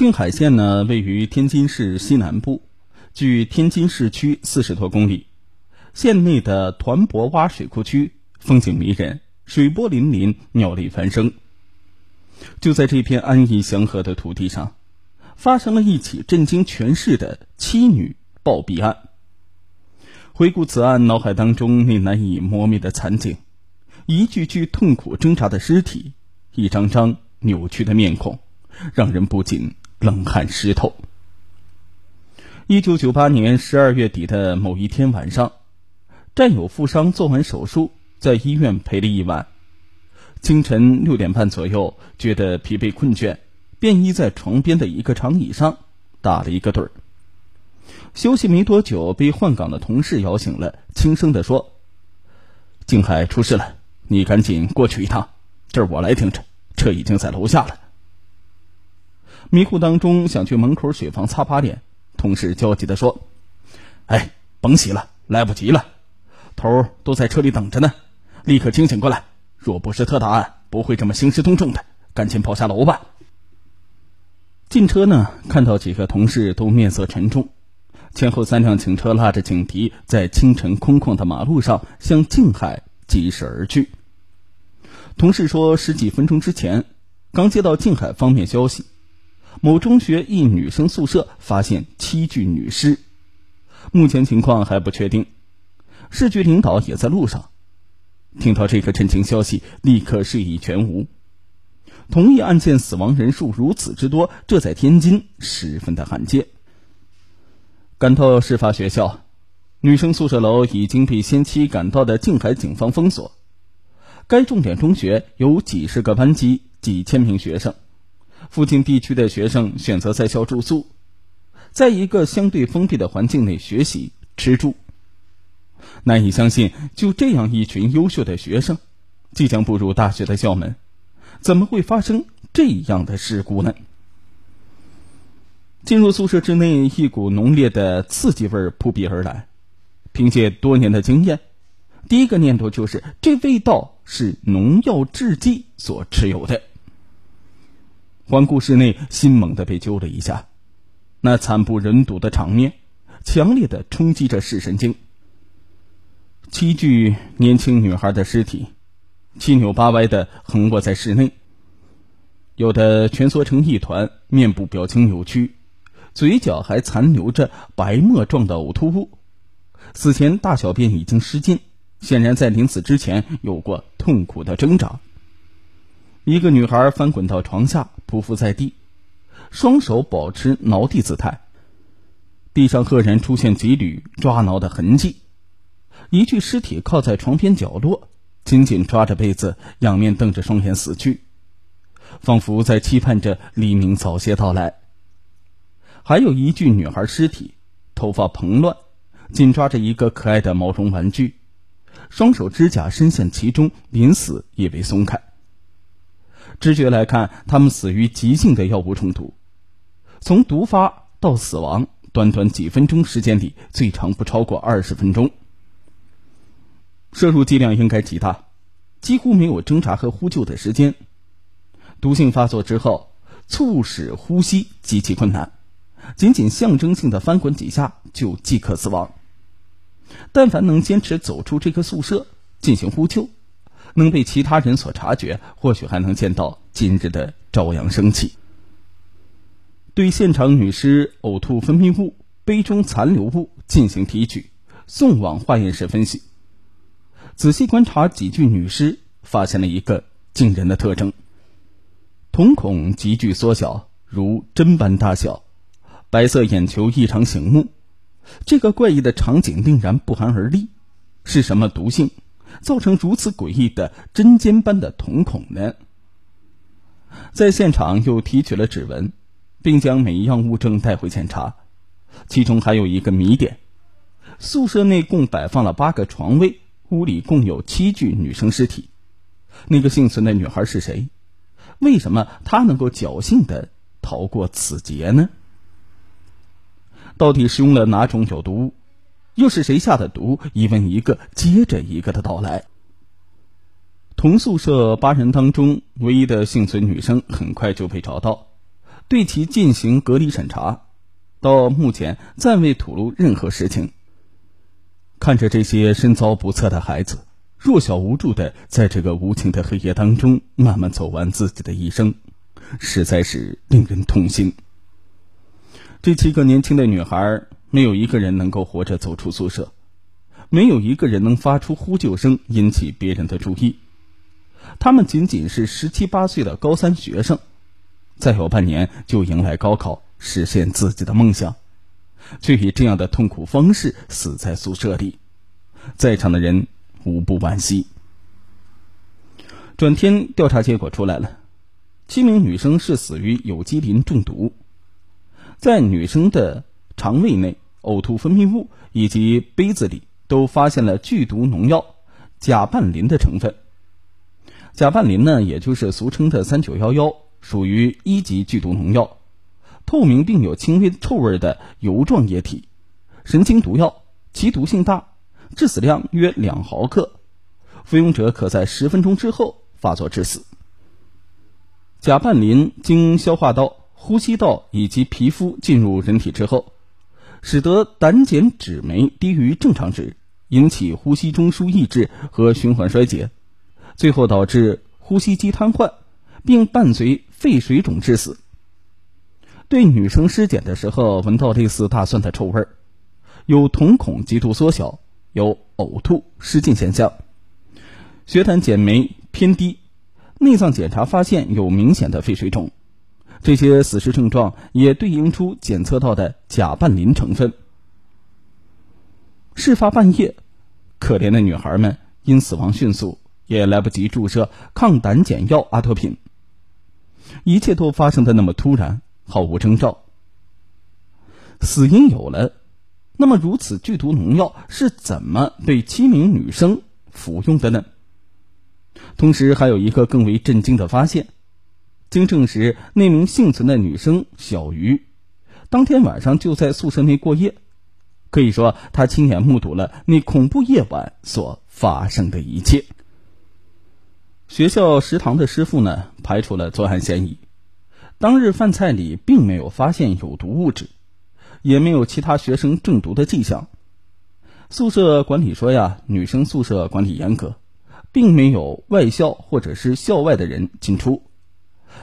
静海县呢，位于天津市西南部，距天津市区四十多公里。县内的团泊洼水库区风景迷人，水波粼粼，鸟类繁生。就在这片安逸祥和的土地上，发生了一起震惊全市的妻女暴毙案。回顾此案，脑海当中那难以磨灭的惨景，一具具痛苦挣扎的尸体，一张张扭曲的面孔，让人不禁。冷汗湿透。一九九八年十二月底的某一天晚上，战友负伤做完手术，在医院陪了一晚。清晨六点半左右，觉得疲惫困倦，便依在床边的一个长椅上打了一个盹儿。休息没多久，被换岗的同事摇醒了，轻声的说：“静海出事了，你赶紧过去一趟，这儿我来听着，车已经在楼下了。”迷糊当中想去门口水房擦把脸，同事焦急的说：“哎，甭洗了，来不及了，头都在车里等着呢，立刻清醒过来。若不是特大案，不会这么兴师动众的。赶紧跑下楼吧。”进车呢，看到几个同事都面色沉重，前后三辆警车拉着警笛，在清晨空旷的马路上向静海疾驶而去。同事说，十几分钟之前刚接到静海方面消息。某中学一女生宿舍发现七具女尸，目前情况还不确定。市局领导也在路上，听到这个震惊消息，立刻示意全无。同一案件死亡人数如此之多，这在天津十分的罕见。赶到事发学校，女生宿舍楼已经被先期赶到的静海警方封锁。该重点中学有几十个班级，几千名学生。附近地区的学生选择在校住宿，在一个相对封闭的环境内学习吃住。难以相信，就这样一群优秀的学生，即将步入大学的校门，怎么会发生这样的事故呢？进入宿舍之内，一股浓烈的刺激味扑鼻而来。凭借多年的经验，第一个念头就是这味道是农药制剂所持有的。环顾室内，心猛地被揪了一下。那惨不忍睹的场面，强烈的冲击着视神经。七具年轻女孩的尸体，七扭八歪的横卧在室内，有的蜷缩成一团，面部表情扭曲，嘴角还残留着白沫状的呕吐物。死前大小便已经失禁，显然在临死之前有过痛苦的挣扎。一个女孩翻滚到床下，匍匐在地，双手保持挠地姿态。地上赫然出现几缕抓挠的痕迹。一具尸体靠在床边角落，紧紧抓着被子，仰面瞪着双眼死去，仿佛在期盼着黎明早些到来。还有一具女孩尸体，头发蓬乱，紧抓着一个可爱的毛绒玩具，双手指甲深陷其中，临死也被松开。直觉来看，他们死于急性的药物中毒。从毒发到死亡，短短几分钟时间里，最长不超过二十分钟。摄入剂量应该极大，几乎没有挣扎和呼救的时间。毒性发作之后，促使呼吸极其困难，仅仅象征性的翻滚几下就即可死亡。但凡能坚持走出这个宿舍进行呼救。能被其他人所察觉，或许还能见到今日的朝阳升起。对现场女尸呕吐分泌物、杯中残留物进行提取，送往化验室分析。仔细观察几具女尸，发现了一个惊人的特征：瞳孔急剧缩小，如针般大小，白色眼球异常醒目。这个怪异的场景令人不寒而栗。是什么毒性？造成如此诡异的针尖般的瞳孔呢？在现场又提取了指纹，并将每一样物证带回检查。其中还有一个谜点：宿舍内共摆放了八个床位，屋里共有七具女生尸体。那个幸存的女孩是谁？为什么她能够侥幸的逃过此劫呢？到底使用了哪种有毒物？又是谁下的毒？一问一个接着一个的到来。同宿舍八人当中，唯一的幸存女生很快就被找到，对其进行隔离审查，到目前暂未吐露任何实情。看着这些身遭不测的孩子，弱小无助的在这个无情的黑夜当中慢慢走完自己的一生，实在是令人痛心。这七个年轻的女孩，没有一个人能够活着走出宿舍，没有一个人能发出呼救声引起别人的注意。他们仅仅是十七八岁的高三学生。再有半年就迎来高考，实现自己的梦想，却以这样的痛苦方式死在宿舍里，在场的人无不惋惜。转天调查结果出来了，七名女生是死于有机磷中毒，在女生的肠胃内、呕吐分泌物以及杯子里都发现了剧毒农药甲拌磷的成分。甲拌磷呢，也就是俗称的三九幺幺。属于一级剧毒农药，透明并有轻微臭味的油状液体，神经毒药，其毒性大，致死量约两毫克，服用者可在十分钟之后发作致死。甲拌磷经消化道、呼吸道以及皮肤进入人体之后，使得胆碱酯酶低于正常值，引起呼吸中枢抑制和循环衰竭，最后导致呼吸机瘫痪。并伴随肺水肿致死。对女生尸检的时候，闻到类似大蒜的臭味儿，有瞳孔极度缩小，有呕吐、失禁现象，血胆碱酶偏低，内脏检查发现有明显的肺水肿，这些死尸症状也对应出检测到的甲拌磷成分。事发半夜，可怜的女孩们因死亡迅速，也来不及注射抗胆碱药阿托品。一切都发生的那么突然，毫无征兆。死因有了，那么如此剧毒农药是怎么被七名女生服用的呢？同时，还有一个更为震惊的发现：经证实，那名幸存的女生小鱼，当天晚上就在宿舍内过夜，可以说她亲眼目睹了那恐怖夜晚所发生的一切。学校食堂的师傅呢，排除了作案嫌疑。当日饭菜里并没有发现有毒物质，也没有其他学生中毒的迹象。宿舍管理说呀，女生宿舍管理严格，并没有外校或者是校外的人进出。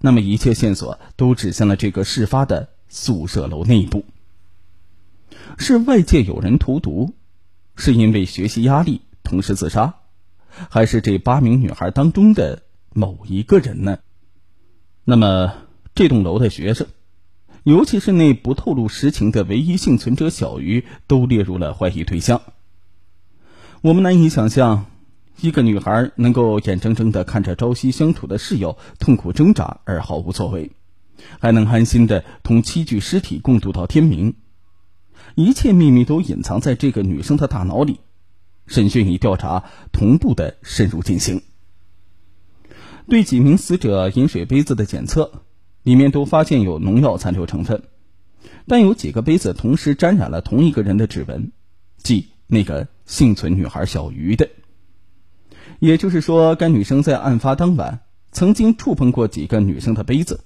那么一切线索都指向了这个事发的宿舍楼内部。是外界有人投毒，是因为学习压力同时自杀。还是这八名女孩当中的某一个人呢？那么，这栋楼的学生，尤其是那不透露实情的唯一幸存者小鱼，都列入了怀疑对象。我们难以想象，一个女孩能够眼睁睁的看着朝夕相处的室友痛苦挣扎而毫无作为，还能安心的同七具尸体共度到天明。一切秘密都隐藏在这个女生的大脑里。审讯与调查同步的深入进行，对几名死者饮水杯子的检测，里面都发现有农药残留成分，但有几个杯子同时沾染了同一个人的指纹，即那个幸存女孩小鱼的。也就是说，该女生在案发当晚曾经触碰过几个女生的杯子，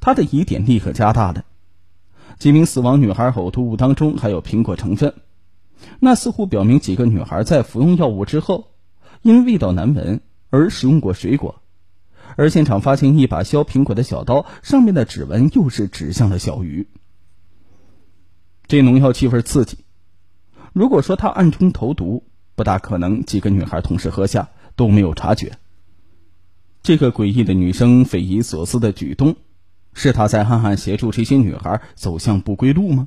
她的疑点立刻加大了。几名死亡女孩呕吐物当中还有苹果成分。那似乎表明几个女孩在服用药物之后，因味道难闻而食用过水果，而现场发现一把削苹果的小刀，上面的指纹又是指向了小鱼。这农药气味刺激，如果说他暗中投毒，不大可能几个女孩同时喝下都没有察觉。这个诡异的女生匪夷所思的举动，是他在暗暗协助这些女孩走向不归路吗？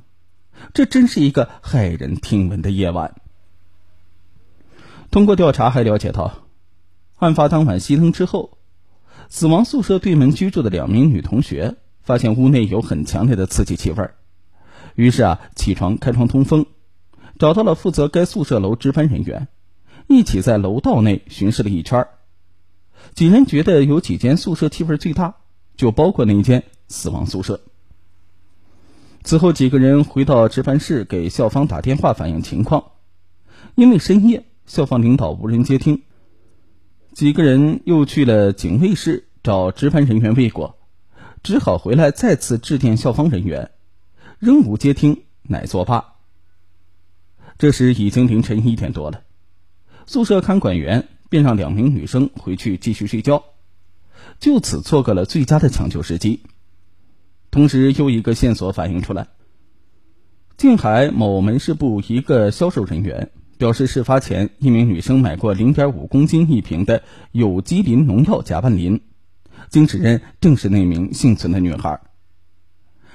这真是一个骇人听闻的夜晚。通过调查还了解到，案发当晚熄灯之后，死亡宿舍对门居住的两名女同学发现屋内有很强烈的刺激气味，于是啊起床开窗通风，找到了负责该宿舍楼值班人员，一起在楼道内巡视了一圈。几人觉得有几间宿舍气味最大，就包括那间死亡宿舍。此后，几个人回到值班室给校方打电话反映情况，因为深夜校方领导无人接听。几个人又去了警卫室找值班人员未果，只好回来再次致电校方人员，仍无接听，乃作罢。这时已经凌晨一点多了，宿舍看管员便让两名女生回去继续睡觉，就此错过了最佳的抢救时机。同时，又一个线索反映出来：静海某门市部一个销售人员表示，事发前一名女生买过零点五公斤一瓶的有机磷农药甲拌磷，经指认正是那名幸存的女孩。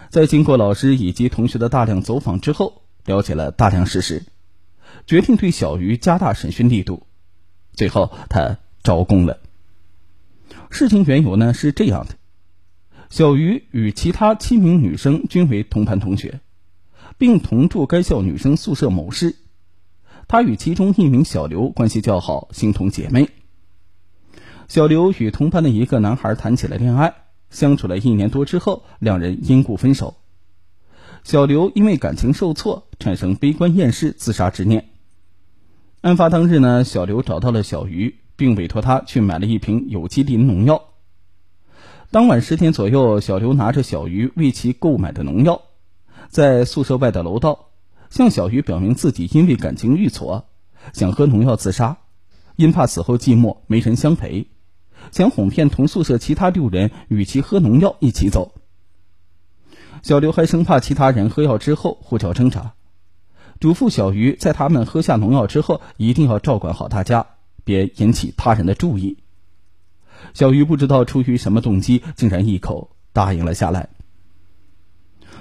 在经过老师以及同学的大量走访之后，了解了大量事实。决定对小鱼加大审讯力度，最后他招供了。事情缘由呢是这样的：小鱼与其他七名女生均为同班同学，并同住该校女生宿舍某室。他与其中一名小刘关系较好，形同姐妹。小刘与同班的一个男孩谈起了恋爱，相处了一年多之后，两人因故分手。小刘因为感情受挫，产生悲观厌世、自杀之念。案发当日呢，小刘找到了小鱼，并委托他去买了一瓶有机磷农药。当晚十点左右，小刘拿着小鱼为其购买的农药，在宿舍外的楼道向小鱼表明自己因为感情遇挫，想喝农药自杀，因怕死后寂寞没人相陪，想哄骗同宿舍其他六人与其喝农药一起走。小刘还生怕其他人喝药之后呼叫侦查，嘱咐小鱼在他们喝下农药之后，一定要照管好大家，别引起他人的注意。小鱼不知道出于什么动机，竟然一口答应了下来。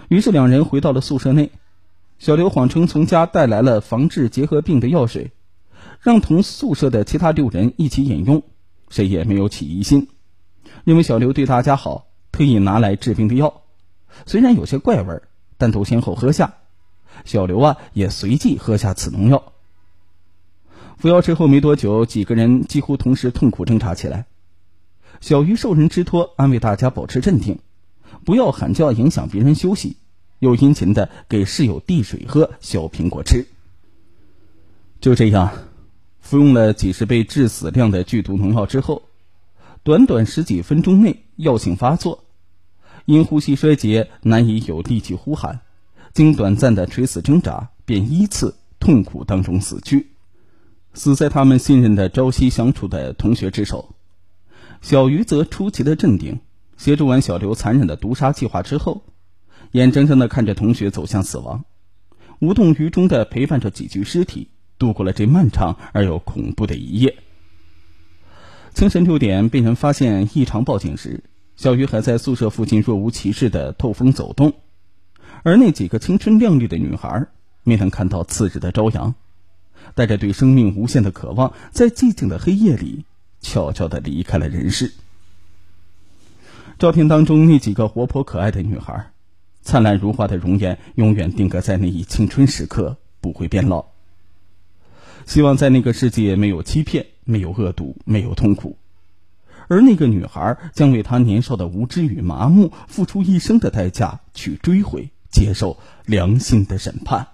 于是两人回到了宿舍内，小刘谎称从家带来了防治结核病的药水，让同宿舍的其他六人一起饮用，谁也没有起疑心，因为小刘对大家好，特意拿来治病的药。虽然有些怪味，但都先后喝下。小刘啊，也随即喝下此农药。服药之后没多久，几个人几乎同时痛苦挣扎起来。小鱼受人之托，安慰大家保持镇定，不要喊叫影响别人休息，又殷勤的给室友递水喝、削苹果吃。就这样，服用了几十倍致死量的剧毒农药之后，短短十几分钟内药性发作。因呼吸衰竭，难以有力气呼喊，经短暂的垂死挣扎，便依次痛苦当中死去，死在他们信任的朝夕相处的同学之手。小鱼则出奇的镇定，协助完小刘残忍的毒杀计划之后，眼睁睁的看着同学走向死亡，无动于衷的陪伴着几具尸体，度过了这漫长而又恐怖的一夜。清晨六点，被人发现异常报警时。小鱼还在宿舍附近若无其事的透风走动，而那几个青春靓丽的女孩没能看到次日的朝阳，带着对生命无限的渴望，在寂静的黑夜里悄悄的离开了人世。照片当中那几个活泼可爱的女孩，灿烂如花的容颜永远定格在那一青春时刻，不会变老。希望在那个世界没有欺骗，没有恶毒，没有痛苦。而那个女孩将为她年少的无知与麻木付出一生的代价，去追回、接受良心的审判。